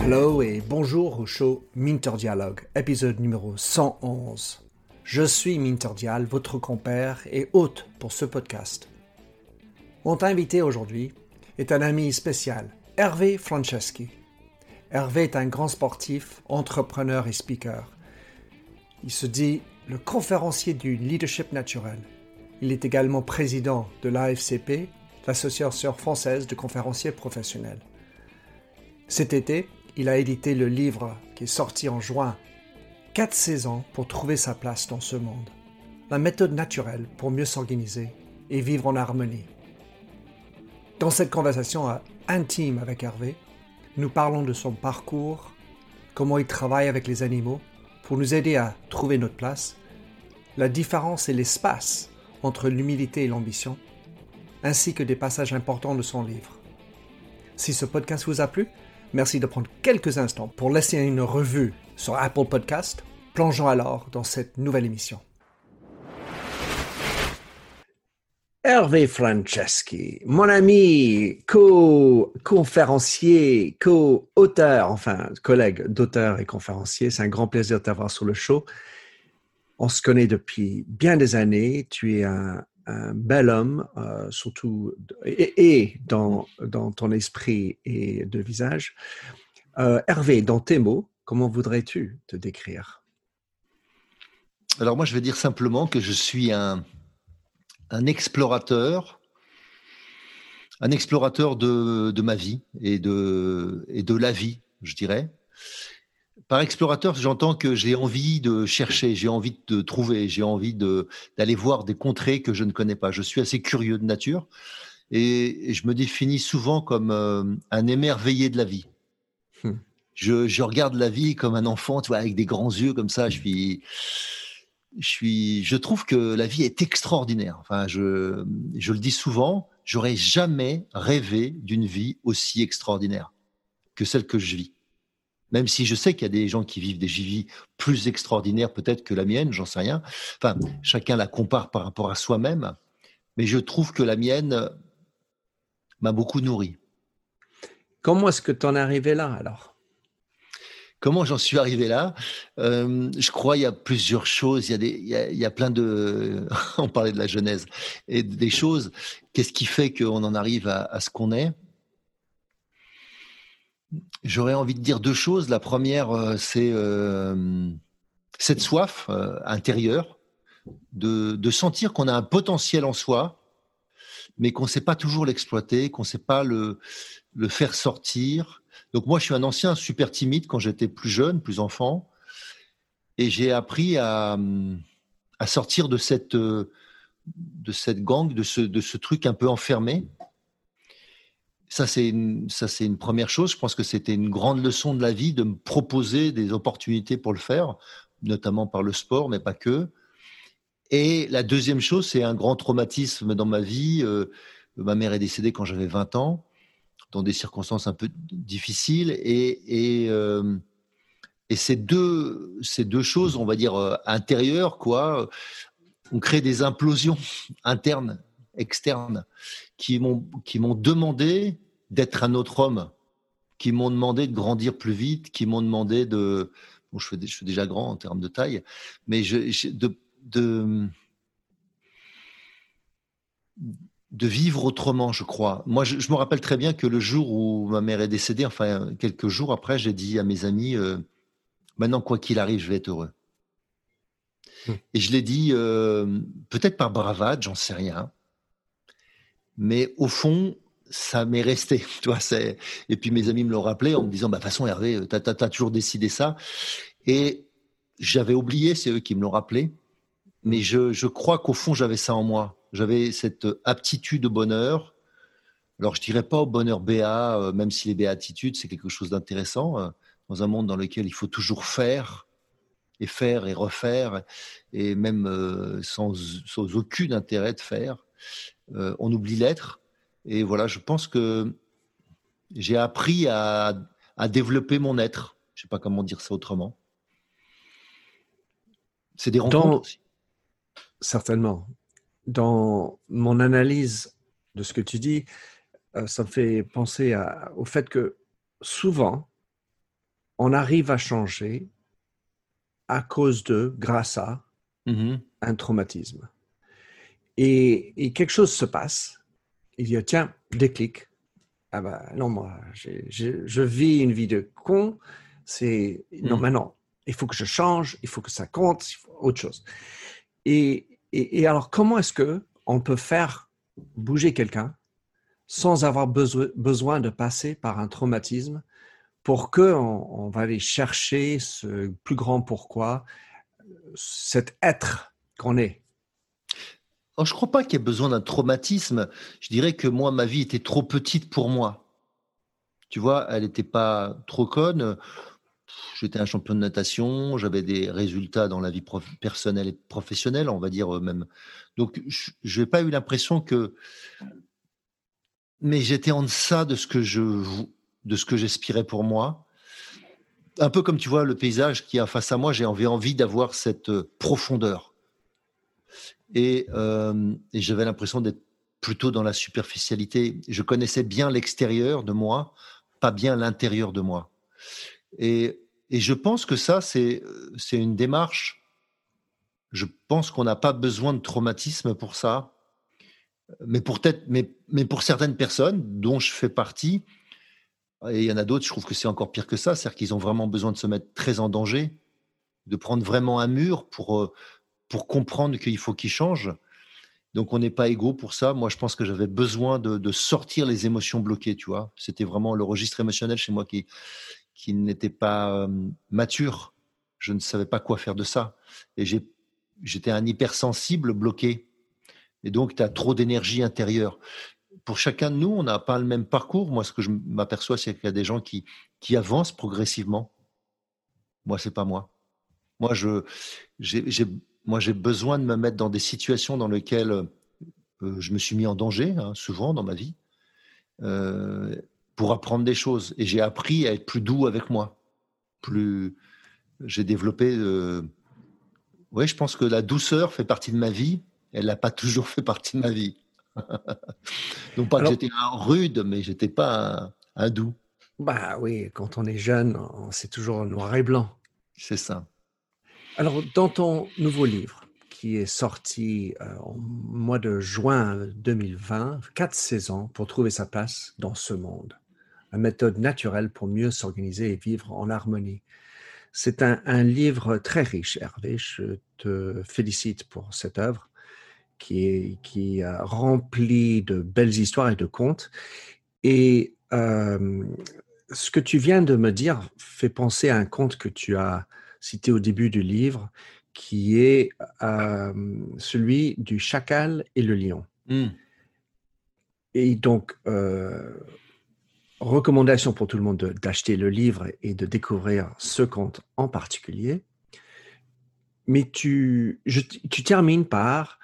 Hello et bonjour au show Minter Dialogue, épisode numéro 111. Je suis Minter Dial, votre compère et hôte pour ce podcast. Mon invité aujourd'hui est un ami spécial, Hervé Franceschi. Hervé est un grand sportif, entrepreneur et speaker. Il se dit le conférencier du leadership naturel. Il est également président de l'AFCP, l'Association française de conférenciers professionnels. Cet été, il a édité le livre qui est sorti en juin, Quatre saisons pour trouver sa place dans ce monde. La méthode naturelle pour mieux s'organiser et vivre en harmonie. Dans cette conversation intime avec Hervé, nous parlons de son parcours, comment il travaille avec les animaux pour nous aider à trouver notre place, la différence et l'espace entre l'humilité et l'ambition, ainsi que des passages importants de son livre. Si ce podcast vous a plu, merci de prendre quelques instants pour laisser une revue sur Apple Podcast. Plongeons alors dans cette nouvelle émission. Hervé Franceschi, mon ami, co-conférencier, co-auteur, enfin collègue d'auteur et conférencier, c'est un grand plaisir de t'avoir sur le show. On se connaît depuis bien des années, tu es un, bel homme, euh, surtout, et, dans, dans, ton esprit et de visage. Euh, Hervé, dans tes mots, comment voudrais-tu te décrire? Alors moi, je vais dire simplement que je suis un un explorateur, un explorateur de, ma vie et de, et de la vie, je dirais. Par explorateur, j'entends que j'ai envie de chercher, j'ai envie de trouver, j'ai envie d'aller voir des contrées que je ne connais pas. Je suis assez curieux de nature et, je me définis souvent comme euh, un émerveillé de la vie. Hmm. Je, je, regarde la vie comme un enfant, tu vois, avec des grands yeux comme ça. Je suis, je suis, je trouve que la vie est extraordinaire. Enfin, je, je le dis souvent, j'aurais jamais rêvé d'une vie aussi extraordinaire que celle que je vis. Même si je sais qu'il y a des gens qui vivent des vies plus extraordinaires peut-être que la mienne, j'en sais rien. Enfin, chacun la compare par rapport à soi-même. Mais je trouve que la mienne m'a beaucoup nourri. Comment est-ce que tu en es arrivé là alors? Comment j'en suis arrivé là? Euh, Je crois il y a plusieurs choses. Il y a, des, il y a, plein de. on parlait de la Genèse et des choses. Qu'est-ce qui fait qu'on en arrive à, ce qu'on est? J'aurais envie de dire deux choses. La première, euh, c'est euh, cette soif intérieure de, sentir qu'on a un potentiel en soi, mais qu'on ne sait pas toujours l'exploiter, qu'on ne sait pas le, faire sortir donc moi, je suis un ancien super timide quand j'étais plus jeune, plus enfant, et j'ai appris à, sortir de cette, de gang, de ce truc un peu enfermé. Ça, c'est une, première chose. Je pense que c'était une grande leçon de la vie de me proposer des opportunités pour le faire, notamment par le sport, mais pas que. Et la deuxième chose, c'est un grand traumatisme dans ma vie. Euh, ma mère est décédée quand j'avais 20 ans dans des circonstances un peu difficiles. Et, et, euh, et ces, deux, ces deux choses, on va dire, euh, intérieures, quoi, ont créé des implosions internes, externes, qui m'ont, qui m'ont demandé d'être un autre homme, qui m'ont demandé de grandir plus vite, qui m'ont demandé de... Bon, je, je suis déjà grand en termes de taille, mais je, de, de de vivre autrement, je crois. Moi, je, me rappelle très bien que le jour où ma mère est décédée, enfin quelques jours après, j'ai dit à mes amis, euh, maintenant quoi qu'il arrive, je vais être heureux. Hmm. Et je l'ai dit euh, peut-être par bravade, j'en sais rien, mais au fond, ça m'est resté. Et puis mes amis me l'ont rappelé en me disant, bah, de toute façon, Hervé, tu as, toujours décidé ça. Et j'avais oublié, c'est eux qui me l'ont rappelé, mais je, crois qu'au fond, j'avais ça en moi j'avais cette aptitude au bonheur. Alors, je dirais pas au bonheur béat, euh, même si les béatitudes, c'est quelque chose d'intéressant, euh, dans un monde dans lequel il faut toujours faire, et faire et refaire, et même euh, sans, aucun intérêt de faire. On oublie l'être. Et voilà, je pense que j'ai appris à, à, développer mon être. Je sais pas comment dire ça autrement. C'est des rencontres aussi. Certainement dans mon analyse de ce que tu dis, euh, ça me fait penser au fait que souvent, on arrive à changer à cause de, grâce à, mm-hmm. un traumatisme. Et, quelque chose se passe. Il dit, tiens, déclic. Ah ben non, moi, je vis une vie de con. C'est, non, mm. maintenant, il faut que je change, il faut que ça compte, il faut autre chose. Et, et, alors, comment est-ce que on peut faire bouger quelqu'un sans avoir besoin de passer par un traumatisme pour que on, va aller chercher ce plus grand pourquoi, cet être qu'on est? Je ne crois pas qu'il y ait besoin d'un traumatisme. Je dirais que moi, ma vie était trop petite pour moi. Tu vois, elle n'était pas trop conne. J'étais un champion de natation, j'avais des résultats dans la vie personnelle et professionnelle, on va dire euh, même. Donc, je n'ai pas eu l'impression que. Mais j'étais en deçà de ce que je de ce que j'aspirais pour moi. Un peu comme tu vois le paysage qui est face à moi, j'ai envie, d'avoir cette euh, profondeur. Et, euh, et j'avais l'impression d'être plutôt dans la superficialité. Je connaissais bien l'extérieur de moi, pas bien l'intérieur de moi. Et, et, je pense que ça, c'est une démarche. Je pense qu'on n'a pas besoin de traumatisme pour ça. Mais pour, mais, mais pour certaines personnes, dont je fais partie, et il y en a d'autres, je trouve que c'est encore pire que ça, c'est-à-dire qu'ils ont vraiment besoin de se mettre très en danger, de prendre vraiment un mur pour, euh, pour comprendre qu'il faut qu'ils changent. Donc on n'est pas égaux pour ça. Moi, je pense que j'avais besoin de, de, sortir les émotions bloquées, tu vois. C'était vraiment le registre émotionnel chez moi qui, qui n'était pas euh, mature. Je ne savais pas quoi faire de ça. Et j'étais un hypersensible bloqué. Et donc, tu as trop d'énergie intérieure pour chacun de nous, on n'a pas le même parcours. Moi, ce que je m'aperçois, c'est qu'il y a des gens qui, qui avancent progressivement. Moi, c'est pas moi. Moi, je, j'ai, moi, j'ai besoin de me mettre dans des situations dans lesquelles euh, je me suis mis en danger, hein, souvent dans ma vie, euh, pour apprendre des choses. Et j'ai appris à être plus doux avec moi. Plus, j'ai développé. Euh, oui, je pense que la douceur fait partie de ma vie. Elle n'a pas toujours fait partie de ma vie. Donc pas que j'étais un rude, mais j'étais pas un, doux. Bah oui, quand on est jeune, c'est toujours noir et blanc. C'est ça. Alors, dans ton nouveau livre, qui est sorti euh, au mois de juin 2020, quatre saisons pour trouver sa place dans ce monde, une méthode naturelle pour mieux s'organiser et vivre en harmonie. C'est un, livre très riche, Hervé. Je te félicite pour cette œuvre qui est, qui rempli de belles histoires et de contes. Et ce que tu viens de me dire fait penser à un conte que tu as cité au début du livre, qui est celui du chacal et le lion. Mmh. Et donc, recommandation pour tout le monde d'acheter le livre et de découvrir ce conte en particulier. Mais tu, tu termines par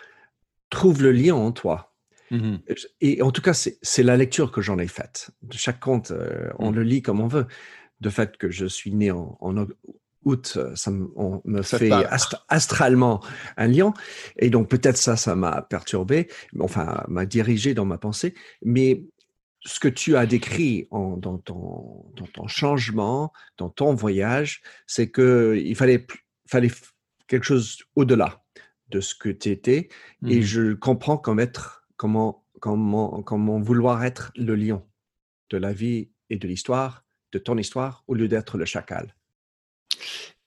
trouve le lien en toi. Mmh et en tout cas, c'est la lecture que j'en ai faite. De chaque conte, euh, on mmh. le lit comme on veut. De fait que je suis né en, août, ça me, on me fait astralement un lion. Et donc peut-être ça, ça m'a perturbé, enfin m'a dirigé dans ma pensée. Mais ce que tu as décrit en, dans, ton, dans, ton, changement, dans ton voyage, c'est qu'il fallait, fallait quelque chose au-delà de ce que tu étais. Et mmh. je comprends comme être, comment, comment, comment vouloir être le lion de la vie et de l'histoire, de ton histoire, au lieu d'être le chacal.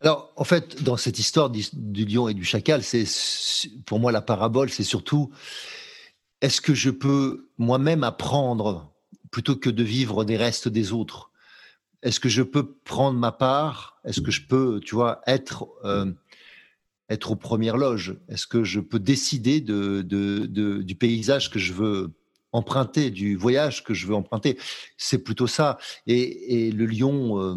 Alors, en fait, dans cette histoire du, lion et du chacal, c'est pour moi la parabole, c'est surtout est-ce que je peux moi-même apprendre plutôt que de vivre des restes des autres? Est-ce que je peux prendre ma part? Est-ce que je peux, tu vois, être euh, être aux premières loges? Est-ce que je peux décider de, du paysage que je veux emprunter, du voyage que je veux emprunter? C'est plutôt ça. Et, le lion euh,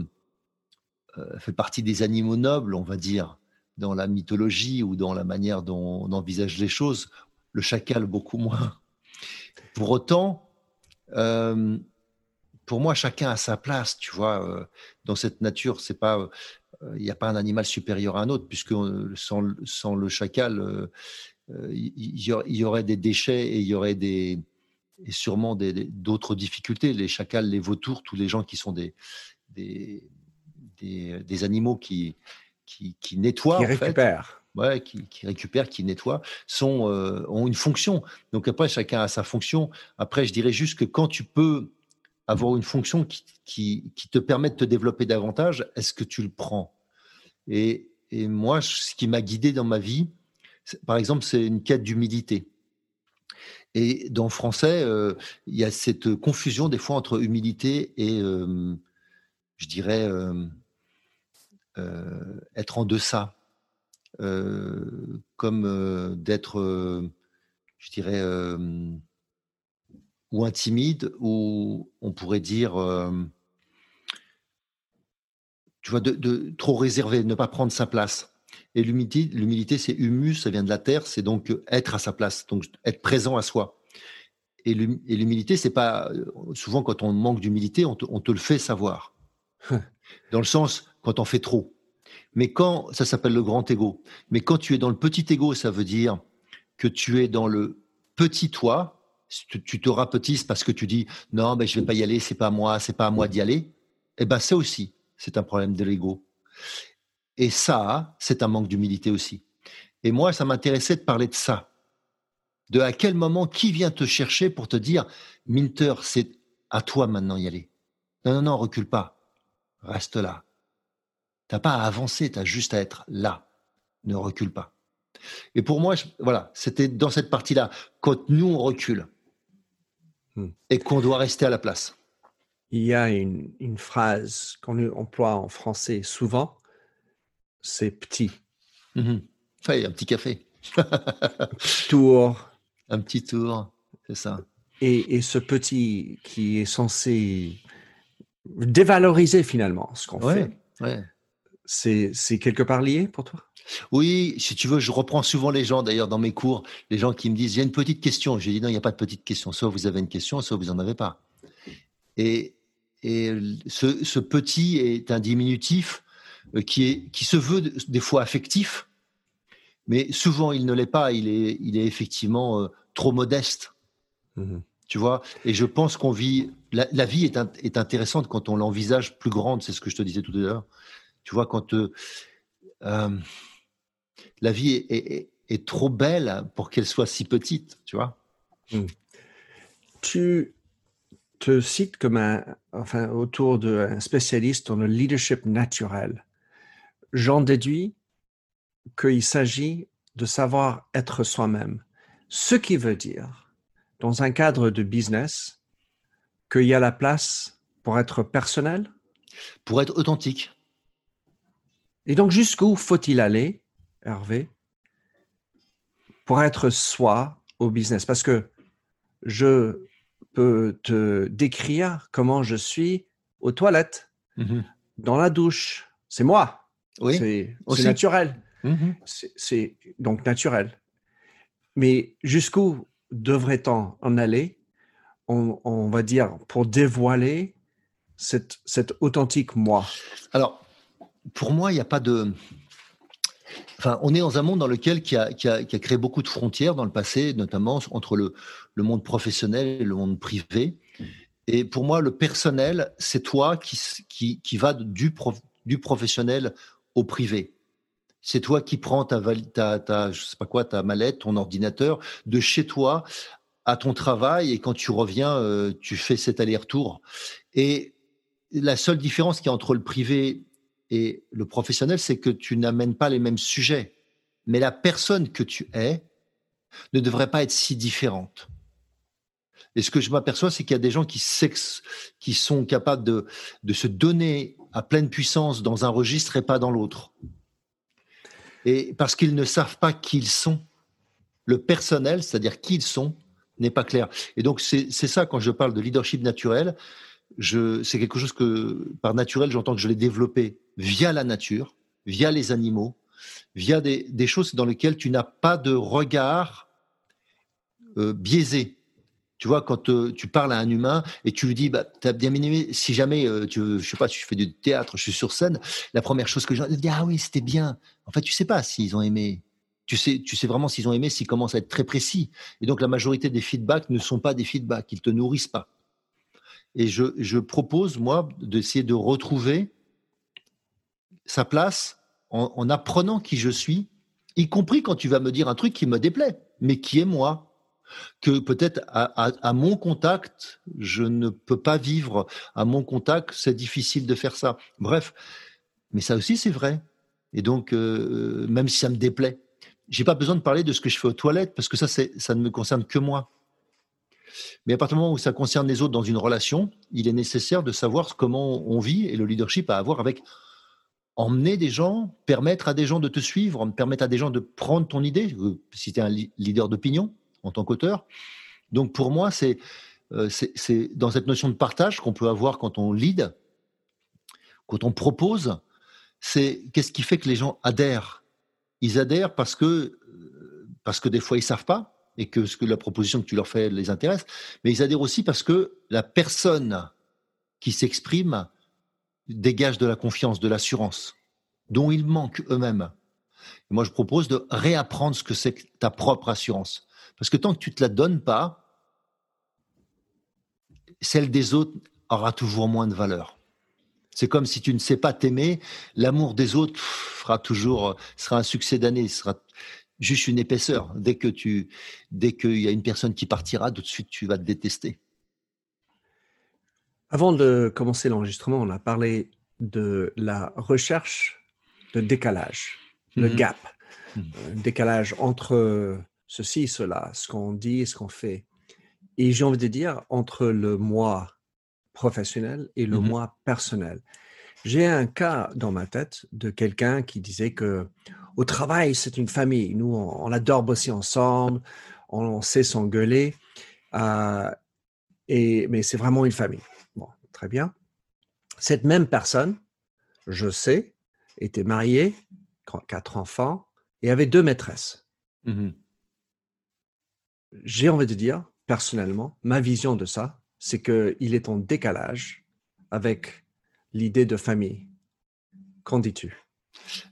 fait partie des animaux nobles, on va dire, dans la mythologie ou dans la manière dont on envisage les choses. Le chacal, beaucoup moins. Pour autant, euh, pour moi, chacun a sa place, tu vois, dans cette nature. C'est pas il n'y a pas un animal supérieur à un autre, puisque sans, sans le chacal, il y, aurait des déchets et il y aurait des, et sûrement d'autres difficultés. Les chacals, les vautours, tous les gens qui sont des, des, des, animaux qui, qui, qui nettoient. Qui récupèrent. ouais, qui, qui, récupèrent, qui nettoient, sont, euh, ont une fonction. Donc après, chacun a sa fonction. Après, je dirais juste que quand tu peux avoir une fonction qui, qui, qui te permet de te développer davantage, est-ce que tu le prends? Et, et moi, ce qui m'a guidé dans ma vie, par exemple, c'est une quête d'humilité. Et dans le français, euh, il y a cette confusion des fois entre humilité et, euh, je dirais, être en deçà, comme d'être, je dirais, ou intimide, ou on pourrait dire, tu vois, de, de, trop réservé, ne pas prendre sa place. Et l'humilité, l'humilité, c'est humus, ça vient de la terre, c'est donc être à sa place, donc être présent à soi. Et l'humilité, c'est pas souvent quand on manque d'humilité, on, te, le fait savoir. dans le sens quand on fait trop. Mais quand ça s'appelle le grand ego. Mais quand tu es dans le petit ego, ça veut dire que tu es dans le petit toi. Tu, te rapetisses parce que tu dis non, mais je vais pas y aller, c'est pas moi, c'est pas à moi d'y aller. Eh ben ça aussi, c'est un problème de l'ego. Et ça, c'est un manque d'humilité aussi. Et moi, ça m'intéressait de parler de ça. De à quel moment, qui vient te chercher pour te dire, Minter, c'est à toi maintenant y aller? Non, non, non, recule pas. Reste là. T'as pas à avancer, tu as juste à être là. Ne recule pas. Et pour moi, voilà, c'était dans cette partie-là, quand nous on recule hmm. et qu'on doit rester à la place. Il y a une, une phrase qu'on emploie en français souvent, c'est petit. Mmh un petit café. tour. Un petit tour, c'est ça. Et, ce petit qui est censé dévaloriser finalement ce qu'on fait. Ouais. C'est, quelque part lié pour toi? Oui, si tu veux, je reprends souvent les gens, d'ailleurs, dans mes cours, les gens qui me disent, il y a une petite question. J'ai dit, non, il n'y a pas de petite question. Soit vous avez une question, soit vous n'en avez pas. Et, et ce, ce, petit est un diminutif euh, qui, est, qui se veut des fois affectif, mais souvent il ne l'est pas. Il est, il est effectivement euh, trop modeste. Mmh tu vois? Et je pense qu'on vit. La, vie est, est, intéressante quand on l'envisage plus grande. C'est ce que je te disais tout à l'heure. Tu vois, quand euh, la vie est, est, trop belle pour qu'elle soit si petite. Tu vois mmh. Tu te cites comme un, enfin, autour d'un spécialiste dans le leadership naturel. J'en déduis qu'il s'agit de savoir être soi-même. Ce qui veut dire, dans un cadre de business, qu'il y a la place pour être personnel? Pour être authentique. Et donc, jusqu'où faut-il aller, Hervé, pour être soi au business? Parce que je peux te décrire comment je suis aux toilettes, mmh dans la douche. C'est moi. Oui, c'est naturel. Mmh c'est donc naturel. Mais jusqu'où devrait-on en aller, on, va dire, pour dévoiler cet, authentique moi Alors, pour moi, il n'y a pas de... Enfin, on est dans un monde dans lequel qui a, créé beaucoup de frontières dans le passé, notamment entre le, monde professionnel et le monde privé. Et pour moi, le personnel, c'est toi qui, qui, qui va du, du professionnel au privé. C'est toi qui prends ta, ta, ta, je sais pas quoi, ta mallette, ton ordinateur de chez toi à ton travail et quand tu reviens, euh, tu fais cet aller-retour. Et la seule différence qui y a entre le privé et le professionnel, c'est que tu n'amènes pas les mêmes sujets. Mais la personne que tu es ne devrait pas être si différente. Et ce que je m'aperçois, c'est qu'il y a des gens qui, sont capables de, de se donner à pleine puissance dans un registre et pas dans l'autre. Et parce qu'ils ne savent pas qui ils sont. Le personnel, c'est-à-dire qui ils sont, n'est pas clair. Et donc, c'est ça, quand je parle de leadership naturel, c'est quelque chose que, par naturel, j'entends que je l'ai développé via la nature, via les animaux, via des, choses dans lesquelles tu n'as pas de regard euh, biaisé. Tu vois, quand euh, tu parles à un humain et tu lui dis, bah, bien aimé, si jamais, euh, tu, sais pas, tu fais du théâtre, je suis sur scène, la première chose que je dis, ah oui, c'était bien. En fait, tu sais pas s'ils ont aimé. Tu sais, tu sais vraiment s'ils ont aimé, s'ils commencent à être très précis. Et donc la majorité des feedbacks ne sont pas des feedbacks, ils te nourrissent pas. Et je, propose, moi, d'essayer de retrouver sa place en, en, apprenant qui je suis, y compris quand tu vas me dire un truc qui me déplaît, mais qui est moi. Que peut-être à, mon contact, je ne peux pas vivre. À mon contact, c'est difficile de faire ça. Bref, mais ça aussi, c'est vrai. Et donc, euh, même si ça me déplaît, j'ai pas besoin de parler de ce que je fais aux toilettes parce que ça, ça ne me concerne que moi. Mais à partir du moment où ça concerne les autres dans une relation, il est nécessaire de savoir comment on vit et le leadership à avoir avec emmener des gens, permettre à des gens de te suivre, permettre à des gens de prendre ton idée, si tu es un leader d'opinion en tant qu'auteur. Donc pour moi, c'est euh, c'est dans cette notion de partage qu'on peut avoir quand on lead, quand on propose, c'est qu'est-ce qui fait que les gens adhèrent? Ils adhèrent parce que, parce que des fois ils savent pas et que, la proposition que tu leur fais les intéresse, mais ils adhèrent aussi parce que la personne qui s'exprime dégage de la confiance, de l'assurance, dont ils manquent eux-mêmes. moi, je propose de réapprendre ce que c'est que ta propre assurance. Parce que tant que tu ne te la donnes pas, celle des autres aura toujours moins de valeur. C'est comme si tu ne sais pas t'aimer, l'amour des autres fera toujours sera un succès d'année, sera juste une épaisseur. Dès que tu dès qu'il y a une personne qui partira, tout de suite tu vas te détester. Avant de commencer l'enregistrement, on a parlé de la recherche de décalage, le mmh gap, mmh. Euh, décalage entre ceci, cela, ce qu'on dit et ce qu'on fait. Et j'ai envie de dire entre le moi professionnel et le mmh moi personnel. J'ai un cas dans ma tête de quelqu'un qui disait que au travail, c'est une famille. Nous, on, adore bosser ensemble, on, sait s'engueuler, euh, et, mais c'est vraiment une famille. Bon, très bien. Cette même personne, je sais, était mariée, quatre enfants, et avait deux maîtresses. Mmh J'ai envie de dire, personnellement, ma vision de ça, c'est qu'il est en décalage avec l'idée de famille. Qu'en dis-tu?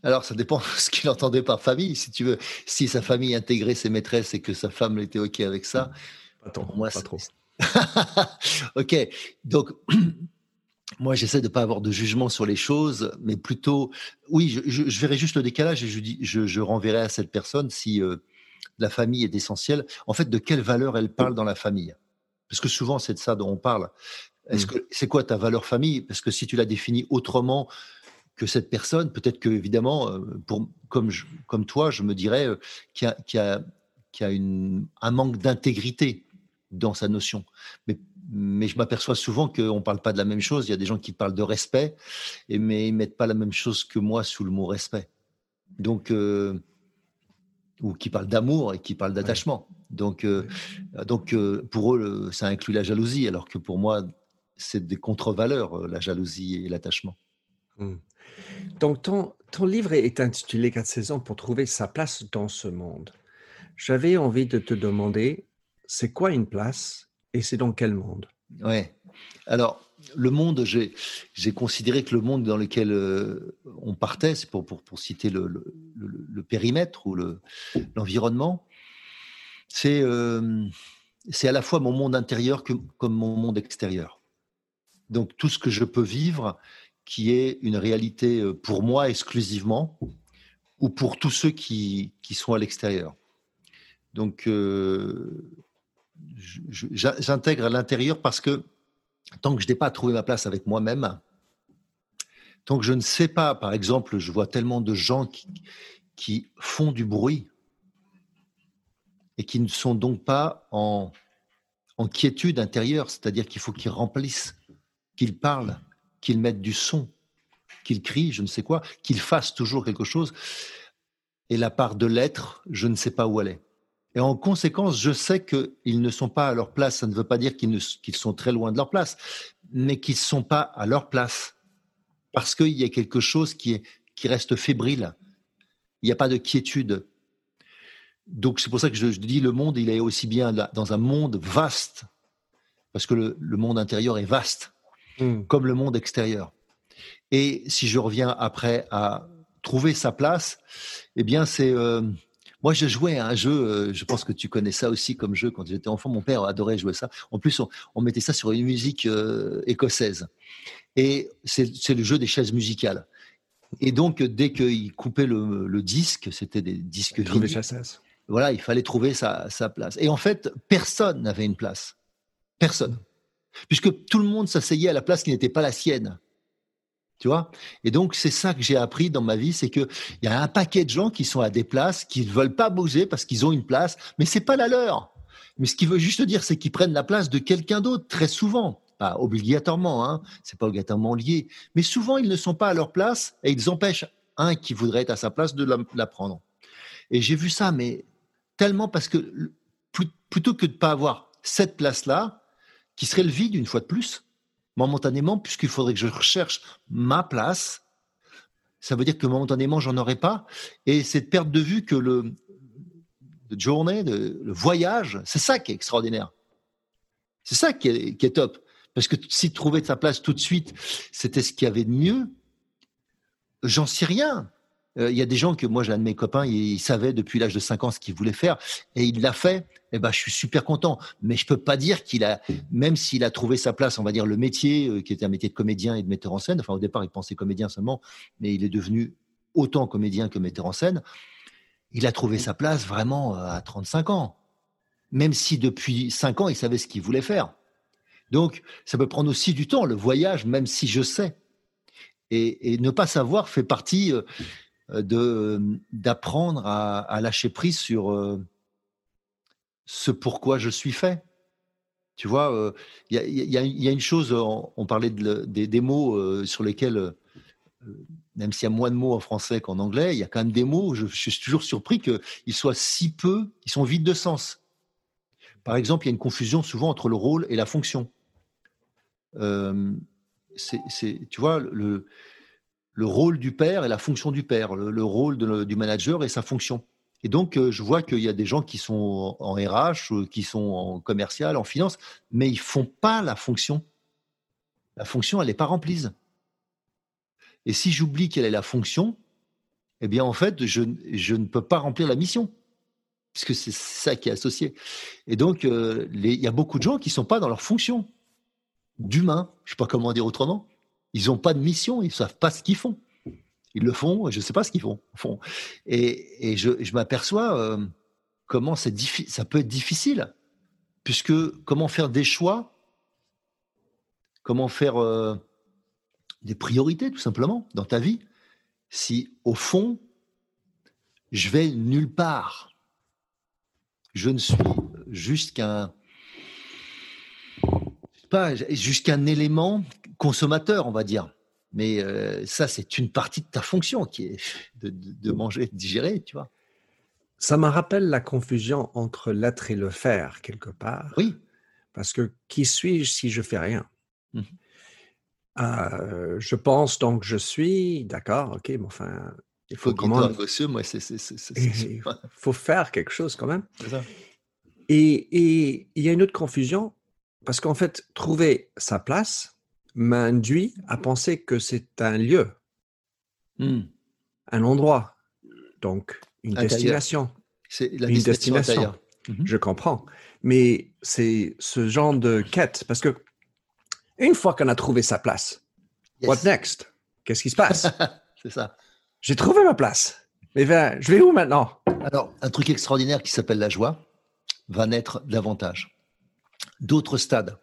Alors, ça dépend de ce qu'il entendait par famille. Si tu veux, si sa famille intégrait ses maîtresses et que sa femme était OK avec ça, Attends, moi, pas trop. ok, donc moi j'essaie de ne pas avoir de jugement sur les choses, mais plutôt, oui, je, verrai juste le décalage et je, renverrai à cette personne si euh, la famille est essentielle. En fait, de quelle valeur elle parle dans la famille? Parce que souvent, c'est de ça dont on parle. Est-ce que c'est quoi ta valeur famille? Parce que si tu la définis autrement que cette personne, peut-être que évidemment, euh, pour, comme, comme toi, je me dirais euh, qu'il y a, a, une, un manque d'intégrité dans sa notion. Mais, mais je m'aperçois souvent qu'on ne parle pas de la même chose. Il y a des gens qui parlent de respect, et, mais ils ne mettent pas la même chose que moi sous le mot respect. Donc, euh, ou qui parlent d'amour et qui parlent d'attachement. Donc, euh, donc euh, pour eux, ça inclut la jalousie, alors que pour moi, c'est des contre-valeurs, euh, la jalousie et l'attachement. Mmh. Donc, ton, ton livre est intitulé 4 saisons pour trouver sa place dans ce monde. J'avais envie de te demander, c'est quoi une place et c'est dans quel monde? Ouais. Alors, le monde, j'ai considéré que le monde dans lequel on partait, c'est pour, pour, pour, citer le, le, le, périmètre ou l'environnement, c'est c'est à la fois mon monde intérieur que, comme mon monde extérieur. Donc tout ce que je peux vivre, qui est une réalité pour moi exclusivement, ou pour tous ceux qui, qui sont à l'extérieur. Donc j'intègre à l'intérieur parce que tant que je n'ai pas trouvé ma place avec moi-même, tant que je ne sais pas, par exemple, je vois tellement de gens qui, qui font du bruit et qui ne sont donc pas en, en quiétude intérieure, c'est-à-dire qu'il faut qu'ils remplissent, qu'ils parlent, qu'ils mettent du son, qu'ils crient, je ne sais quoi, qu'ils fassent toujours quelque chose. Et la part de l'être, je ne sais pas où elle est. Et en conséquence, je sais qu'ils ne sont pas à leur place. Ça ne veut pas dire qu'ils sont très loin de leur place, mais qu'ils ne sont pas à leur place. Parce qu'il y a quelque chose qui reste fébrile. Il n'y a pas de quiétude. Donc c'est pour ça que je, dis le monde, il est aussi bien dans un monde vaste, parce que le, monde intérieur est vaste, hmm. comme le monde extérieur. Et si je reviens après à trouver sa place, eh bien c'est... Euh, Moi, je jouais à un jeu, euh, je pense que tu connais ça aussi comme jeu quand j'étais enfant. Mon père adorait jouer ça. En plus, on, mettait ça sur une musique euh, écossaise. Et c'est le jeu des chaises musicales. Et donc, dès qu'il coupait le, disque, c'était des disques vinyles. Voilà, il fallait trouver sa, sa place. Et en fait, personne n'avait une place. Personne. Puisque tout le monde s'asseyait à la place qui n'était pas la sienne. Tu vois? Et donc, c'est ça que j'ai appris dans ma vie, c'est qu'il y a un paquet de gens qui sont à des places, qui ne veulent pas bouger parce qu'ils ont une place, mais c'est pas la leur. Mais ce qui veut juste dire, c'est qu'ils prennent la place de quelqu'un d'autre, très souvent. Pas obligatoirement, hein, c'est pas obligatoirement lié. Mais souvent, ils ne sont pas à leur place et ils empêchent un qui voudrait être à sa place de la, prendre. Et j'ai vu ça, mais tellement parce que plutôt que de ne pas avoir cette place-là, qui serait le vide une fois de plus, momentanément, puisqu'il faudrait que je recherche ma place. Ça veut dire que momentanément, j'en aurai pas. Et cette perte de vue que le, journée, le voyage, c'est ça qui est extraordinaire. C'est ça qui est, top. Parce que si trouver sa place tout de suite, c'était ce qu'il y avait de mieux, j'en sais rien. Euh, il y a des gens que moi, j'ai un de mes copains, il, savait depuis l'âge de 5 ans ce qu'il voulait faire et il l'a fait. Et eh ben, je suis super content. Mais je peux pas dire qu'il a, même s'il a trouvé sa place, on va dire le métier euh, qui était un métier de comédien et de metteur en scène. Enfin, au départ, il pensait comédien seulement, mais il est devenu autant comédien que metteur en scène. Il a trouvé sa place vraiment euh, à 35 ans. Même si depuis 5 ans, il savait ce qu'il voulait faire. Donc, ça peut prendre aussi du temps, le voyage, même si je sais. Et, ne pas savoir fait partie d'apprendre à, lâcher prise sur euh, ce pourquoi je suis fait. Tu vois, il euh, y, a, une chose, on, parlait des, mots sur lesquels, même s'il y a moins de mots en français qu'en anglais, il y a quand même des mots, je, je suis toujours surpris qu'ils soient si peu, ils sont vides de sens. Par exemple, il y a une confusion souvent entre le rôle et la fonction. c'est, tu vois, le, le rôle du père et la fonction du père, le, rôle du manager et sa fonction. Et donc, euh, je vois qu'il y a des gens qui sont en RH, euh, qui sont en commercial, en finance, mais ils font pas la fonction. La fonction, elle n'est pas remplie. Et si j'oublie quelle est la fonction, eh bien, en fait, je, ne peux pas remplir la mission, puisque c'est ça qui est associé. Et donc, euh, il y a beaucoup de gens qui ne sont pas dans leur fonction d'humain, je ne sais pas comment dire autrement. Ils n'ont pas de mission, ils ne savent pas ce qu'ils font. Ils le font, je ne sais pas ce qu'ils font. Et, je, m'aperçois euh, comment ça peut être difficile, puisque comment faire des choix, comment faire euh, des priorités, tout simplement, dans ta vie, si au fond, je vais nulle part. Je ne suis juste qu'un élément consommateur, on va dire. Mais euh, ça, c'est une partie de ta fonction qui est de, manger, de digérer, tu vois. Ça me rappelle la confusion entre l'être et le faire, quelque part. Oui. Parce que qui suis-je si je fais rien? Mmh euh, Je pense donc je suis, d'accord, ok, mais enfin, il faut, comment... moi, Il faut faire quelque chose quand même. Et il y a une autre confusion, parce qu'en fait, trouver sa place m'induit à penser que c'est un lieu, mmh. un endroit, donc une destination. C'est la une destination. Mmh Je comprends. Mais c'est ce genre de quête, parce que une fois qu'on a trouvé sa place, what next? Qu'est-ce qui se passe? c'est ça. J'ai trouvé ma place. Mais je vais où maintenant? Alors, un truc extraordinaire qui s'appelle la joie va naître davantage d'autres stades.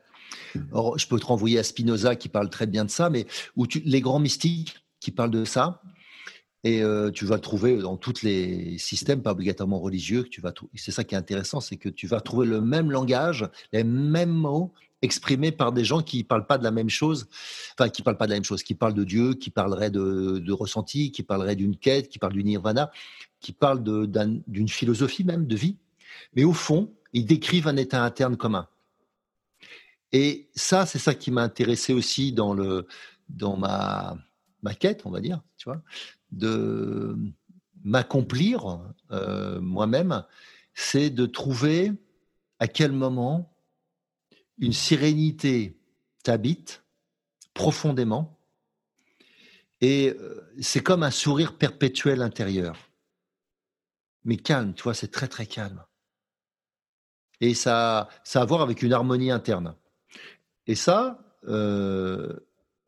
Or, je peux te renvoyer à Spinoza qui parle très bien de ça, mais où tu, les grands mystiques qui parlent de ça, et euh, tu vas trouver dans tous les systèmes, pas obligatoirement religieux. Que tu vas c'est ça qui est intéressant, c'est que tu vas trouver le même langage, les mêmes mots exprimés par des gens qui ne parlent pas de la même chose, enfin qui parlent pas de la même chose, qui parlent de Dieu, qui parleraient de, de ressenti, qui parleraient d'une quête, qui parlent du nirvana, qui parlent d'une philosophie même de vie. Mais au fond, ils décrivent un état interne commun. Et ça, c'est ça qui m'a intéressé aussi dans, ma quête, on va dire, tu vois, de m'accomplir euh, moi-même, c'est de trouver à quel moment une sérénité t'habite profondément. Et euh, c'est comme un sourire perpétuel intérieur. mais calme, tu vois, c'est très très calme. Et ça, ça a à voir avec une harmonie interne. Et ça, euh,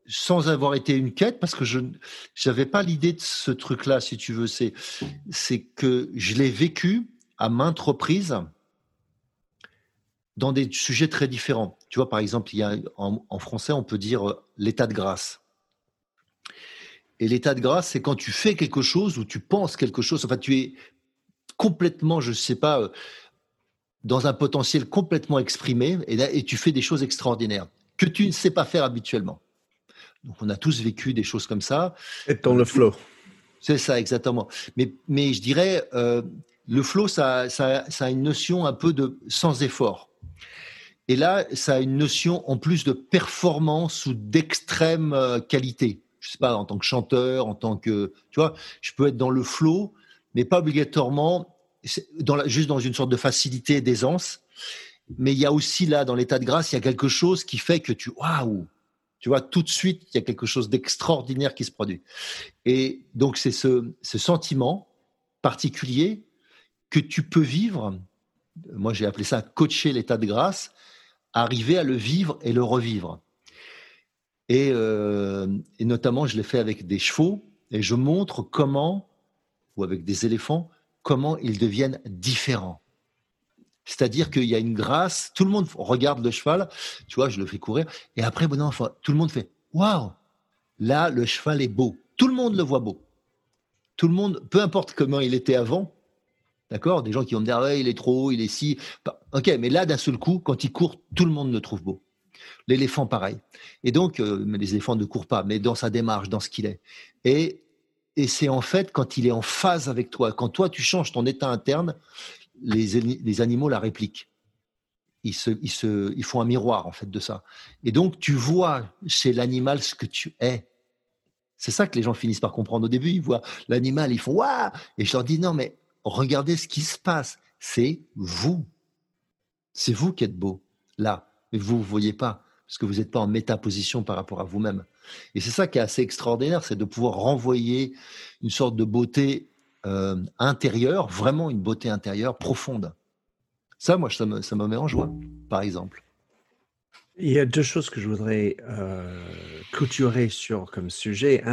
sans avoir été une quête, parce que je n'avais pas l'idée de ce truc-là, si tu veux, c'est que je l'ai vécu à maintes reprises dans des sujets très différents. Tu vois, par exemple, il y a, en, français, on peut dire euh, l'état de grâce. Et l'état de grâce, c'est quand tu fais quelque chose ou tu penses quelque chose, enfin, tu es complètement, je ne sais pas, euh, dans un potentiel complètement exprimé et, et tu fais des choses extraordinaires que tu ne sais pas faire habituellement. Donc, on a tous vécu des choses comme ça. Être dans le flow. C'est ça, exactement. Mais, mais je dirais, euh, le flow, ça, ça, ça, a une notion un peu de sans effort. Et là, ça a une notion en plus de performance ou d'extrême euh, qualité. Je sais pas, en tant que chanteur, en tant que, tu vois, je peux être dans le flow, mais pas obligatoirement juste dans une sorte de facilité, d'aisance. Mais il y a aussi là, dans l'état de grâce, il y a quelque chose qui fait que tu, waouh, tu vois, tout de suite, il y a quelque chose d'extraordinaire qui se produit. Et donc, c'est ce, ce sentiment particulier que tu peux vivre. Moi, j'ai appelé ça coacher l'état de grâce, arriver à le vivre et le revivre. Et, euh, et notamment, je l'ai fait avec des chevaux et je montre comment, ou avec des éléphants, comment ils deviennent différents. C'est-à-dire qu'il y a une grâce, tout le monde regarde le cheval, tu vois, je le fais courir, et après, bon enfant, tout le monde fait Waouh Là, le cheval est beau. Tout le monde le voit beau. Tout le monde, peu importe comment il était avant, d'accord Des gens qui vont me dire ouais, il est trop haut, il est si. Ok, mais là, d'un seul coup, quand il court, tout le monde le trouve beau. L'éléphant, pareil. Et donc, euh, les éléphants ne courent pas, mais dans sa démarche, dans ce qu'il est. Et, et c'est en fait quand il est en phase avec toi, quand toi, tu changes ton état interne, les, animaux la répliquent. Ils, se, ils, se, ils font un miroir en fait de ça. Et donc tu vois chez l'animal ce que tu es. C'est ça que les gens finissent par comprendre au début. Ils voient l'animal, ils font waouh Et je leur dis non mais regardez ce qui se passe. C'est vous. C'est vous qui êtes beau là, mais vous ne voyez pas parce que vous n'êtes pas en métaposition par rapport à vous-même. Et c'est ça qui est assez extraordinaire, c'est de pouvoir renvoyer une sorte de beauté euh, intérieure, vraiment une beauté intérieure profonde. Ça, moi, ça me, met en joie, par exemple. Il y a deux choses que je voudrais euh, clôturer sur comme sujet.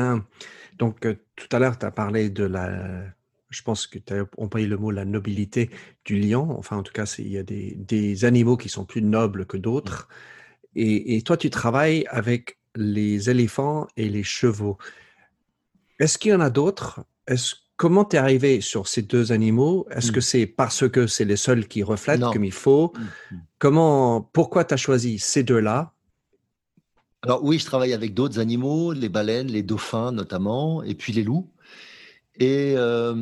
Donc euh, tout à l'heure, tu as parlé de la, je pense que tu as employé le mot la nobilité du lion. Enfin, en tout cas, il y a des, animaux qui sont plus nobles que d'autres. Et, et, toi, tu travailles avec les éléphants et les chevaux. Est-ce qu'il y en a d'autres? Est-ce Comment tu es arrivé sur ces deux animaux? Est-ce que mm. c'est parce que c'est les seuls qui reflètent comme il faut? Mm, mm. Comment, Pourquoi tu as choisi ces deux-là? Alors oui, je travaille avec d'autres animaux, les baleines, les dauphins notamment, et puis les loups. Et, euh,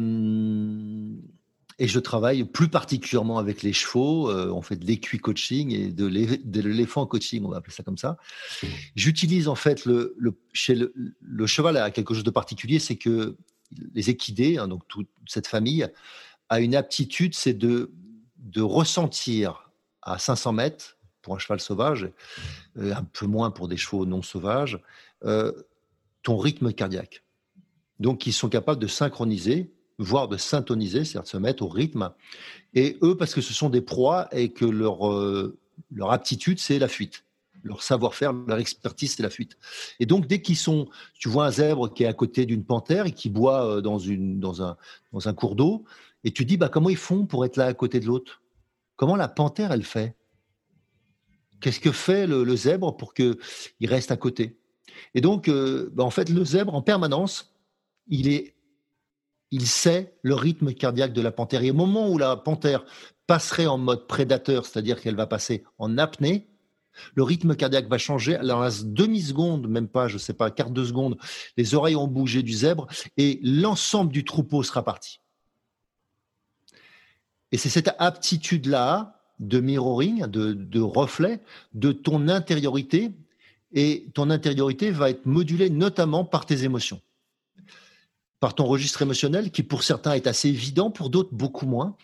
et je travaille plus particulièrement avec les chevaux. Euh, on fait de l'équi coaching et de l'éléphant coaching, on va appeler ça comme ça. J'utilise en fait le, le chez le, le cheval a quelque chose de particulier, c'est que les équidés, hein, donc toute cette famille, a une aptitude, c'est de, de ressentir à 500 mètres pour un cheval sauvage, euh, un peu moins pour des chevaux non sauvages, euh, ton rythme cardiaque. Donc, ils sont capables de synchroniser, voire de syntoniser, c'est-à-dire de se mettre au rythme. Et eux, parce que ce sont des proies et que leur, euh, leur aptitude, c'est la fuite leur savoir-faire, leur expertise, c'est la fuite. Et donc, dès qu'ils sont, tu vois un zèbre qui est à côté d'une panthère et qui boit euh, dans, une, dans, un, dans un cours d'eau, et tu dis, bah, comment ils font pour être là à côté de l'autre? Comment la panthère, elle fait? Qu'est-ce que fait le, zèbre pour qu'il reste à côté? Et donc, euh, bah, en fait, le zèbre, en permanence, il est il sait le rythme cardiaque de la panthère. Et au moment où la panthère passerait en mode prédateur, c'est-à-dire qu'elle va passer en apnée, le rythme cardiaque va changer. Alors, à demi-seconde, même pas, je ne sais pas, quart de seconde, les oreilles ont bougé du zèbre et l'ensemble du troupeau sera parti. Et c'est cette aptitude-là de mirroring, de, de reflet de ton intériorité. Et ton intériorité va être modulée notamment par tes émotions, par ton registre émotionnel qui pour certains est assez évident, pour d'autres beaucoup moins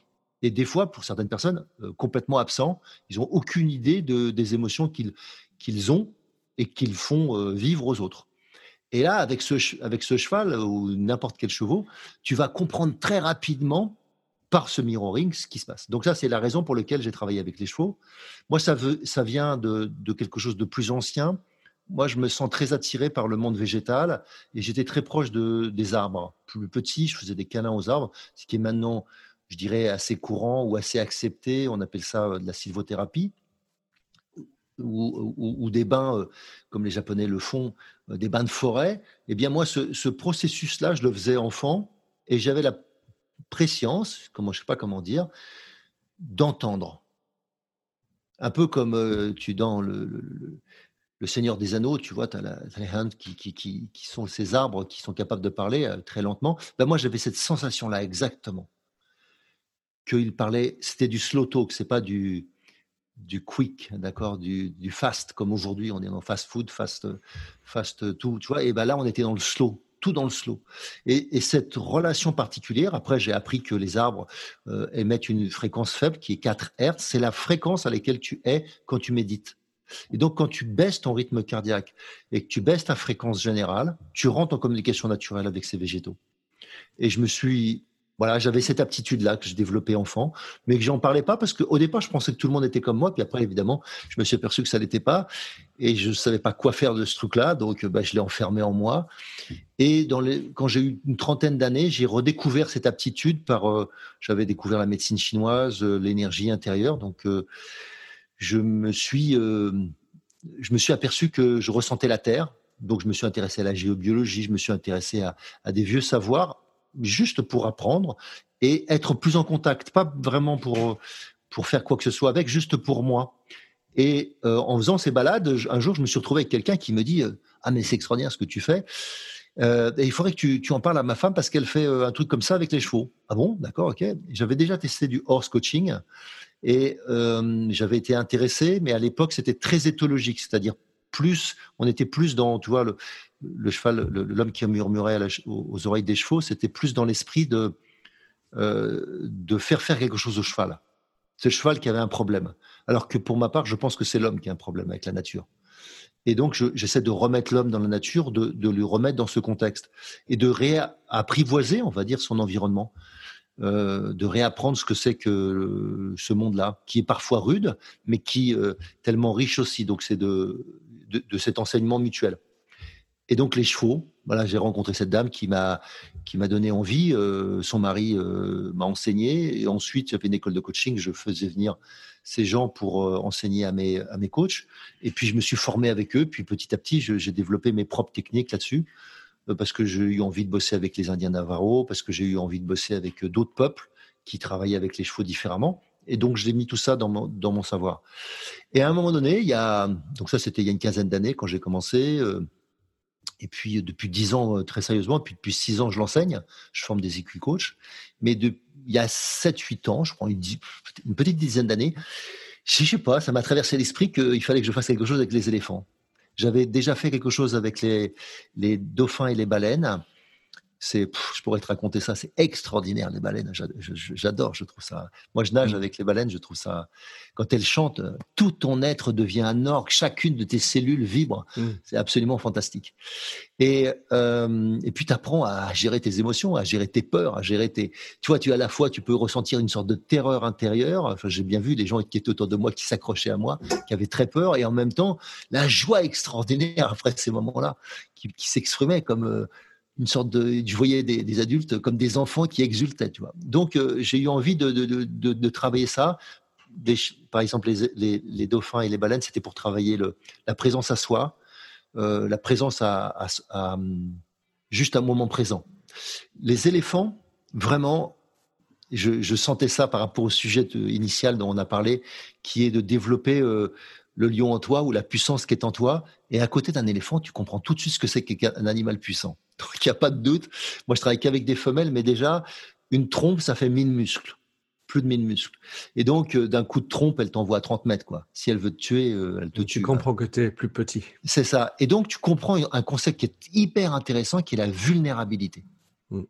et des fois, pour certaines personnes, euh, complètement absents. Ils n'ont aucune idée de, des émotions qu'ils ont et qu'ils font euh, vivre aux autres. Et là, avec ce, avec ce cheval ou n'importe quel chevaux, tu vas comprendre très rapidement par ce mirroring ce qui se passe. Donc ça, c'est la raison pour laquelle j'ai travaillé avec les chevaux. Moi, ça, veut, ça vient de, quelque chose de plus ancien. Moi, je me sens très attiré par le monde végétal et j'étais très proche de, des arbres. Plus petit, je faisais des câlins aux arbres, ce qui est maintenant, je dirais, assez courant ou assez accepté. On appelle ça euh, de la sylvothérapie. Ou, des bains, euh, comme les Japonais le font, euh, des bains de forêt. Eh bien, moi, ce, ce processus-là, je le faisais enfant et j'avais la préscience, comment je sais pas comment dire, d'entendre. Un peu comme tu dans le, Seigneur des Anneaux, tu vois, tu as, les hands qui, sont ces arbres qui sont capables de parler euh, très lentement. Ben moi, j'avais cette sensation-là exactement. Qu'il parlait, c'était du slow talk, c'est pas du, du quick, d'accord, du, du, fast, comme aujourd'hui, on est dans fast food, fast, fast tout, tu vois. Et ben là, on était dans le slow tout dans le slow. Et, cette relation particulière, après j'ai appris que les arbres euh, émettent une fréquence faible qui est 4 Hertz, c'est la fréquence à laquelle tu es quand tu médites. Et donc quand tu baisses ton rythme cardiaque et que tu baisses ta fréquence générale, tu rentres en communication naturelle avec ces végétaux. Et je me suis voilà, j'avais cette aptitude-là que j'ai développée enfant, mais que j'en parlais pas parce qu'au départ, je pensais que tout le monde était comme moi. Puis après, évidemment, je me suis aperçu que ça l'était pas et je savais pas quoi faire de ce truc-là. Donc, bah, je l'ai enfermé en moi. Et quand j'ai eu une trentaine d'années, j'ai redécouvert cette aptitude par, euh, j'avais découvert la médecine chinoise, euh, l'énergie intérieure. Donc, euh, je me suis, je me suis aperçu que je ressentais la terre. Donc, je me suis intéressé à la géobiologie, je me suis intéressé à, des vieux savoirs juste pour apprendre et être plus en contact, pas vraiment pour, pour faire quoi que ce soit avec, juste pour moi. Et euh, en faisant ces balades, un jour, je me suis retrouvé avec quelqu'un qui me dit euh, Ah, mais c'est extraordinaire ce que tu fais. Euh, il faudrait que tu, tu, en parles à ma femme parce qu'elle fait un truc comme ça avec les chevaux. Ah bon? D'accord, ok. J'avais déjà testé du horse coaching et j'avais été intéressé, mais à l'époque, c'était très éthologique, c'est-à-dire plus, on était plus dans, tu vois, le, le cheval, l'homme qui murmurait aux oreilles des chevaux, c'était plus dans l'esprit de, euh, de faire faire quelque chose au cheval. C'est le cheval qui avait un problème. Alors que pour ma part, je pense que c'est l'homme qui a un problème avec la nature. Et donc, j'essaie de remettre l'homme dans la nature, de, de, lui remettre dans ce contexte et de réapprivoiser, on va dire, son environnement, euh, de réapprendre ce que c'est que ce monde-là, qui est parfois rude, mais qui est euh, tellement riche aussi. Donc, c'est de, de, de, cet enseignement mutuel. Et donc les chevaux, voilà, j'ai rencontré cette dame qui m'a qui m'a donné envie. Euh, son mari euh, m'a enseigné et ensuite j'ai fait une école de coaching. Je faisais venir ces gens pour euh, enseigner à mes à mes coachs. Et puis je me suis formé avec eux. Puis petit à petit, j'ai développé mes propres techniques là-dessus parce que j'ai eu envie de bosser avec les Indiens Navarro, parce que j'ai eu envie de bosser avec d'autres peuples qui travaillaient avec les chevaux différemment. Et donc, j'ai mis tout ça dans mon, dans mon savoir. Et à un moment donné, il y a, donc ça, c'était il y a une quinzaine d'années quand j'ai commencé. Et puis, depuis dix ans, euh, très sérieusement, puis depuis six ans, je l'enseigne. Je forme des équipes coach. Mais il y a sept, huit ans, je crois, une, une petite dizaine d'années, je sais pas, ça m'a traversé l'esprit qu'il fallait que je fasse quelque chose avec les éléphants. J'avais déjà fait quelque chose avec les, dauphins et les baleines c'est, je pourrais te raconter ça, c'est extraordinaire les baleines. J'adore, je trouve ça. Moi, je nage mmh. avec les baleines, je trouve ça. Quand elles chantent, tout ton être devient un orgue, chacune de tes cellules vibre. Mmh. C'est absolument fantastique. Et euh, et puis tu apprends à gérer tes émotions, à gérer tes peurs, à gérer tes. Tu vois, tu à la fois tu peux ressentir une sorte de terreur intérieure. Enfin, j'ai bien vu des gens qui étaient autour de moi qui s'accrochaient à moi, qui avaient très peur, et en même temps la joie extraordinaire après ces moments-là, qui, qui s'exprimait comme euh, une sorte de, je voyais des, adultes comme des enfants qui exultaient, tu vois. Donc euh, j'ai eu envie de, travailler ça. par exemple, les, dauphins et les baleines, c'était pour travailler le, la présence à soi, euh, la présence à, juste un moment présent. Les éléphants, vraiment, je, je, sentais ça par rapport au sujet initial dont on a parlé, qui est de développer euh, le lion en toi ou la puissance qui est en toi. Et à côté d'un éléphant, tu comprends tout de suite ce que c'est qu'un animal puissant. Donc, il n'y a pas de doute. Moi, je travaille qu'avec des femelles, mais déjà, une trompe, ça fait 1000 muscles. Plus de 1000 muscles. Et donc, euh, d'un coup de trompe, elle t'envoie à 30 mètres, quoi. Si elle veut te tuer, euh, elle te tue. Tu comprends que tu es plus petit. C'est ça. Et donc, tu comprends un concept qui est hyper intéressant, qui est la vulnérabilité. Mm.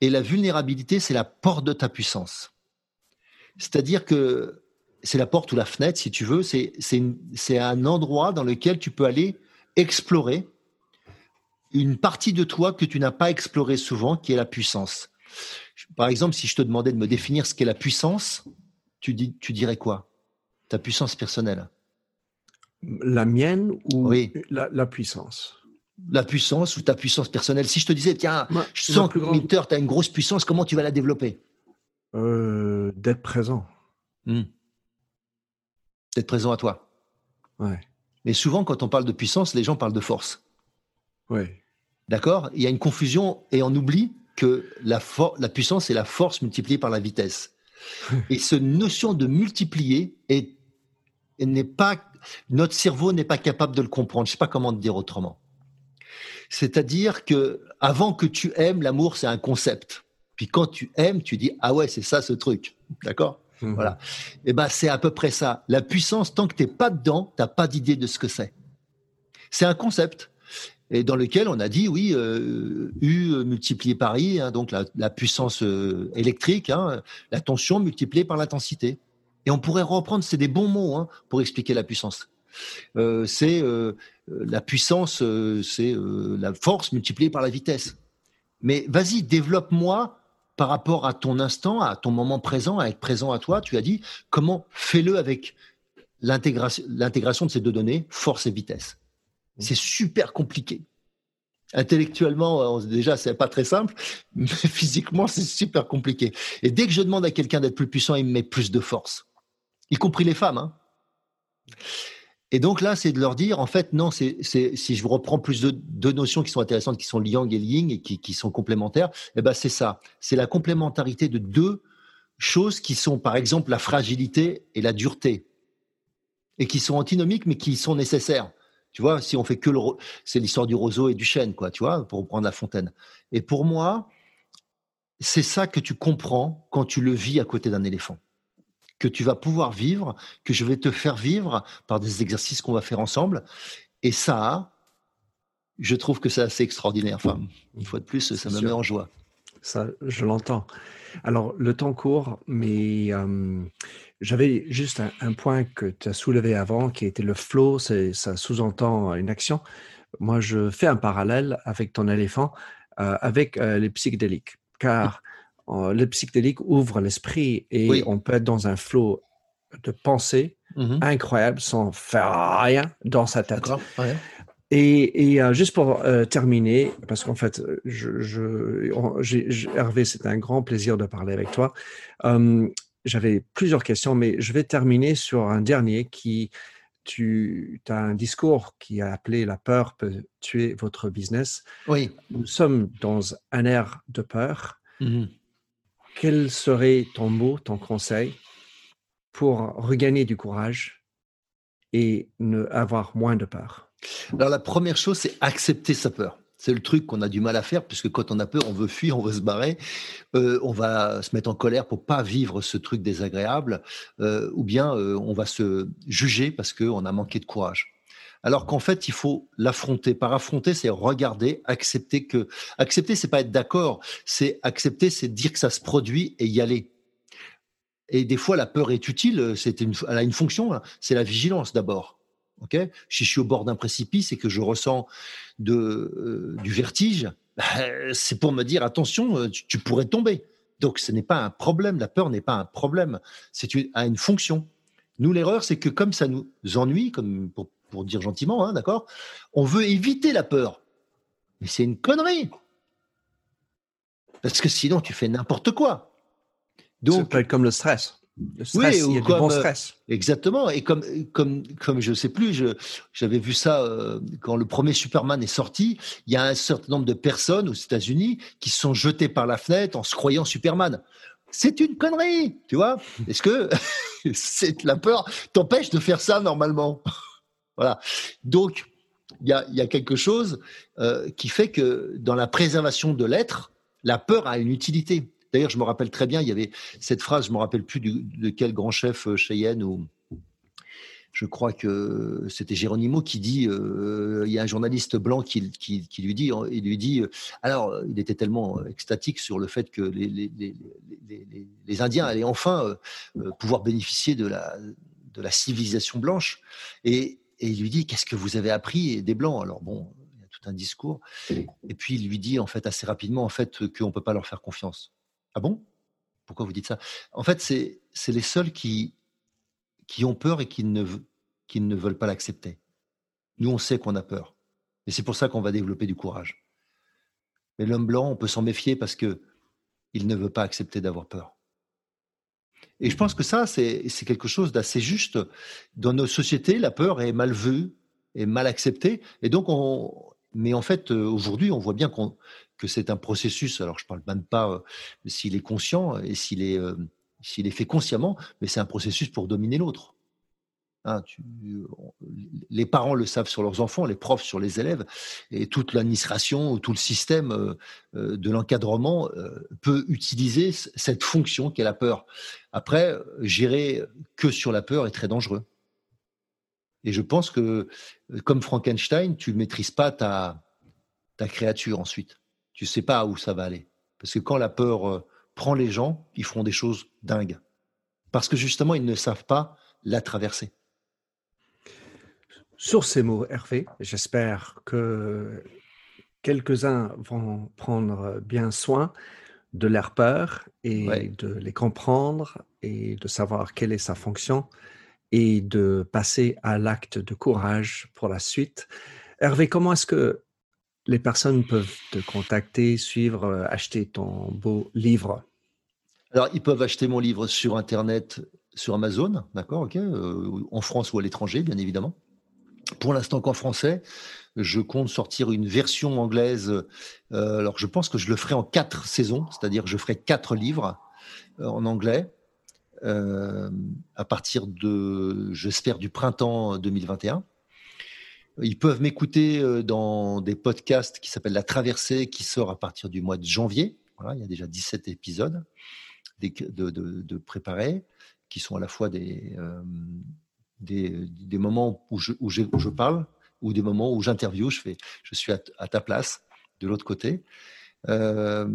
Et la vulnérabilité, c'est la porte de ta puissance. C'est-à-dire que c'est la porte ou la fenêtre, si tu veux. C'est un endroit dans lequel tu peux aller explorer une partie de toi que tu n'as pas explorée souvent, qui est la puissance. Par exemple, si je te demandais de me définir ce qu'est la puissance, tu, dis, tu dirais quoi? Ta puissance personnelle La mienne ou la, puissance? La puissance ou ta puissance personnelle. Si je te disais, tiens, je sens que Minter, tu as une grosse puissance, comment tu vas la développer? Euh, D'être présent. Hmm. D'être présent à toi. Ouais. Mais souvent, quand on parle de puissance, les gens parlent de force. Oui. D'accord? Il y a une confusion et on oublie que la, la puissance est la force multipliée par la vitesse. et cette notion de multiplier est, n'est pas, notre cerveau n'est pas capable de le comprendre. Je sais pas comment te dire autrement. C'est-à-dire que avant que tu aimes, l'amour c'est un concept. Puis quand tu aimes, tu dis ah ouais c'est ça ce truc, d'accord? Mmh. Voilà. Et eh ben c'est à peu près ça. La puissance, tant que t'es pas dedans, t'as pas d'idée de ce que c'est. C'est un concept et dans lequel on a dit oui, euh, U multiplié par I, hein, donc la, puissance euh, électrique, hein, la tension multipliée par l'intensité. Et on pourrait reprendre, c'est des bons mots hein, pour expliquer la puissance. Euh, c'est la puissance, c'est la force multipliée par la vitesse. Mais vas-y, développe-moi par rapport à ton instant, à ton moment présent, à être présent à toi. Tu as dit comment fais-le avec l'intégration de ces deux données, force et vitesse. C'est super compliqué. Intellectuellement, déjà, c'est pas très simple, mais physiquement, c'est super compliqué. Et dès que je demande à quelqu'un d'être plus puissant, il me met plus de force, y compris les femmes. Hein. Et donc là, c'est de leur dire, en fait, non, c'est si je reprends plus de deux notions qui sont intéressantes, qui sont le yang et le et qui, sont complémentaires, eh ben c'est ça. C'est la complémentarité de deux choses qui sont, par exemple, la fragilité et la dureté, et qui sont antinomiques, mais qui sont nécessaires. Tu vois, si on fait que le, c'est l'histoire du roseau et du chêne, quoi, tu vois, pour prendre la fontaine. Et pour moi, c'est ça que tu comprends quand tu le vis à côté d'un éléphant. Que tu vas pouvoir vivre, que je vais te faire vivre par des exercices qu'on va faire ensemble. Et ça, je trouve que c'est assez extraordinaire. Enfin, une fois de plus, ça me met en joie. Ça, je l'entends. Alors, le temps court, mais euh, j'avais juste un, point que tu as soulevé avant, qui était le flow, ça sous-entend une action. Moi, je fais un parallèle avec ton éléphant, euh, avec euh, les psychédéliques, car euh, les psychédéliques ouvrent l'esprit et on peut être dans un flow de pensée mmh incroyable sans faire rien dans sa tête. Et, juste pour terminer, parce qu'en fait, je, je, Hervé, c'est un grand plaisir de parler avec toi j'avais plusieurs questions, mais je vais terminer sur un dernier qui, tu as un discours qui a appelé La peur peut tuer votre business. Oui. Nous sommes dans un air de peur. Mmh Quel serait ton mot, ton conseil pour regagner du courage et ne avoir moins de peur? Alors la première chose, c'est accepter sa peur. C'est le truc qu'on a du mal à faire, puisque quand on a peur, on veut fuir, on veut se barrer, euh, on va se mettre en colère pour pas vivre ce truc désagréable, euh, ou bien euh, on va se juger parce qu'on a manqué de courage. Alors qu'en fait, il faut l'affronter. Par affronter, c'est regarder, accepter que. Accepter, c'est pas être d'accord. C'est accepter, c'est dire que ça se produit et y aller. Et des fois, la peur est utile. C'est une, elle a une fonction. Hein. C'est la vigilance d'abord. Ok, si je suis au bord d'un précipice et que je ressens de, euh, du vertige, bah, c'est pour me dire attention, euh, tu, pourrais tomber. Donc ce n'est pas un problème, la peur n'est pas un problème, c'est une, a une fonction. Nous, l'erreur, c'est que comme ça nous ennuie, comme pour, pour dire gentiment, hein, d'accord, on veut éviter la peur. Mais c'est une connerie. Parce que sinon, tu fais n'importe quoi. Donc, c'est comme le stress oui, ou comme, euh, Exactement. Et comme, comme, comme je sais plus, j'avais vu ça euh, quand le premier Superman est sorti. Il y a un certain nombre de personnes aux États-Unis qui se sont jetées par la fenêtre en se croyant Superman. C'est une connerie, tu vois. Est-ce que c'est la peur t'empêche de faire ça normalement? Voilà. Donc, il y a, y a, quelque chose euh, qui fait que dans la préservation de l'être, la peur a une utilité. D'ailleurs, je me rappelle très bien, il y avait cette phrase, je me rappelle plus de quel grand chef euh, Cheyenne ou je crois que c'était Géronimo qui dit, euh, il y a un journaliste blanc qui, lui dit, il lui dit, euh, alors il était tellement extatique sur le fait que les, Indiens allaient enfin pouvoir bénéficier de la, de la civilisation blanche, et, et il lui dit, qu'est-ce que vous avez appris des blancs? Alors bon, il y a tout un discours, et puis il lui dit en fait assez rapidement en fait qu'on peut pas leur faire confiance Ah bon? Pourquoi vous dites ça? En fait, c'est les seuls qui, qui ont peur et qui ne, veulent pas l'accepter. Nous, on sait qu'on a peur. Et c'est pour ça qu'on va développer du courage. Mais l'homme blanc, on peut s'en méfier parce que il ne veut pas accepter d'avoir peur. Et je pense que ça, c'est quelque chose d'assez juste. Dans nos sociétés, la peur est mal vue, est mal acceptée. Et donc, on, mais en fait, euh, aujourd'hui, on voit bien que c'est un processus. Alors, je ne parle même pas euh, s'il est conscient et s'il est, euh, s'il est fait consciemment, mais c'est un processus pour dominer l'autre. Hein, les parents le savent sur leurs enfants, les profs sur les élèves, et toute l'administration, tout le système de l'encadrement peut utiliser cette fonction qu'est la peur. Après, gérer que sur la peur est très dangereux. Et je pense que, comme Frankenstein, tu ne maîtrises pas ta, ta créature ensuite. Tu ne sais pas où ça va aller. Parce que quand la peur prend les gens, ils feront des choses dingues. Parce que justement, ils ne savent pas la traverser. Sur ces mots, Hervé, j'espère que quelques-uns vont prendre bien soin de leur peur et de les comprendre et de savoir quelle est sa fonction et de passer à l'acte de courage pour la suite. Hervé, comment est-ce que les personnes peuvent te contacter, suivre, acheter ton beau livre? Alors, ils peuvent acheter mon livre sur Internet, sur Amazon, d'accord, ok, euh, en France ou à l'étranger, bien évidemment pour l'instant qu'en français. Je compte sortir une version anglaise. Euh, alors, je pense que je le ferai en quatre saisons, c'est-à-dire je ferai quatre livres euh, en anglais euh, à partir de, j'espère, du printemps 2021. Ils peuvent m'écouter dans des podcasts qui s'appellent La Traversée, qui sort à partir du mois de janvier. Voilà, il y a déjà 17 épisodes de, de, qui sont à la fois des, des, des moments où je, où, je, parle ou des moments où j'interviewe, je, je suis à ta place de l'autre côté. Euh,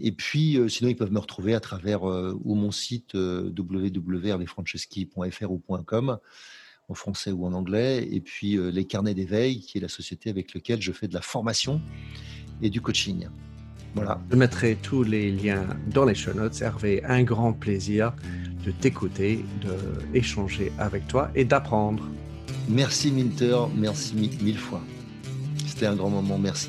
et puis, euh, sinon, ils peuvent me retrouver à travers euh, ou mon site www.hervéfranceschi.fr ou .com en français ou en anglais, et puis les carnets d'éveil, qui est la société avec laquelle je fais de la formation et du coaching. Voilà. Je mettrai tous les liens dans les show notes. Hervé, un grand plaisir de t'écouter, d'échanger avec toi et d'apprendre. Merci Minter, merci mille fois. C'était un grand moment, merci.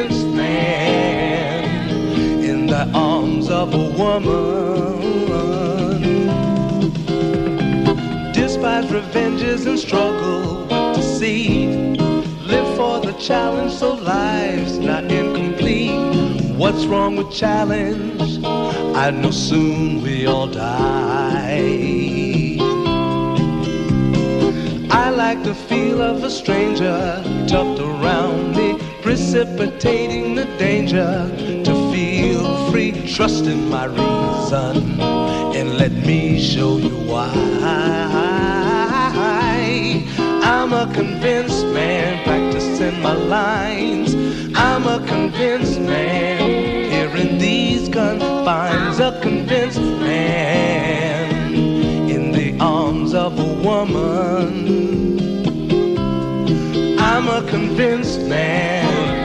arms of a woman. Despise revenges and struggle to see. Live for the challenge so life's not incomplete. What's wrong with challenge? I know soon we all die. I like the feel of a stranger tucked around me, precipitating the danger to feel free, trust in my reason, and let me show you why. I'm a convinced man practicing my lines. I'm a convinced man here in these confines. A convinced man in the arms of a woman. I'm a convinced man,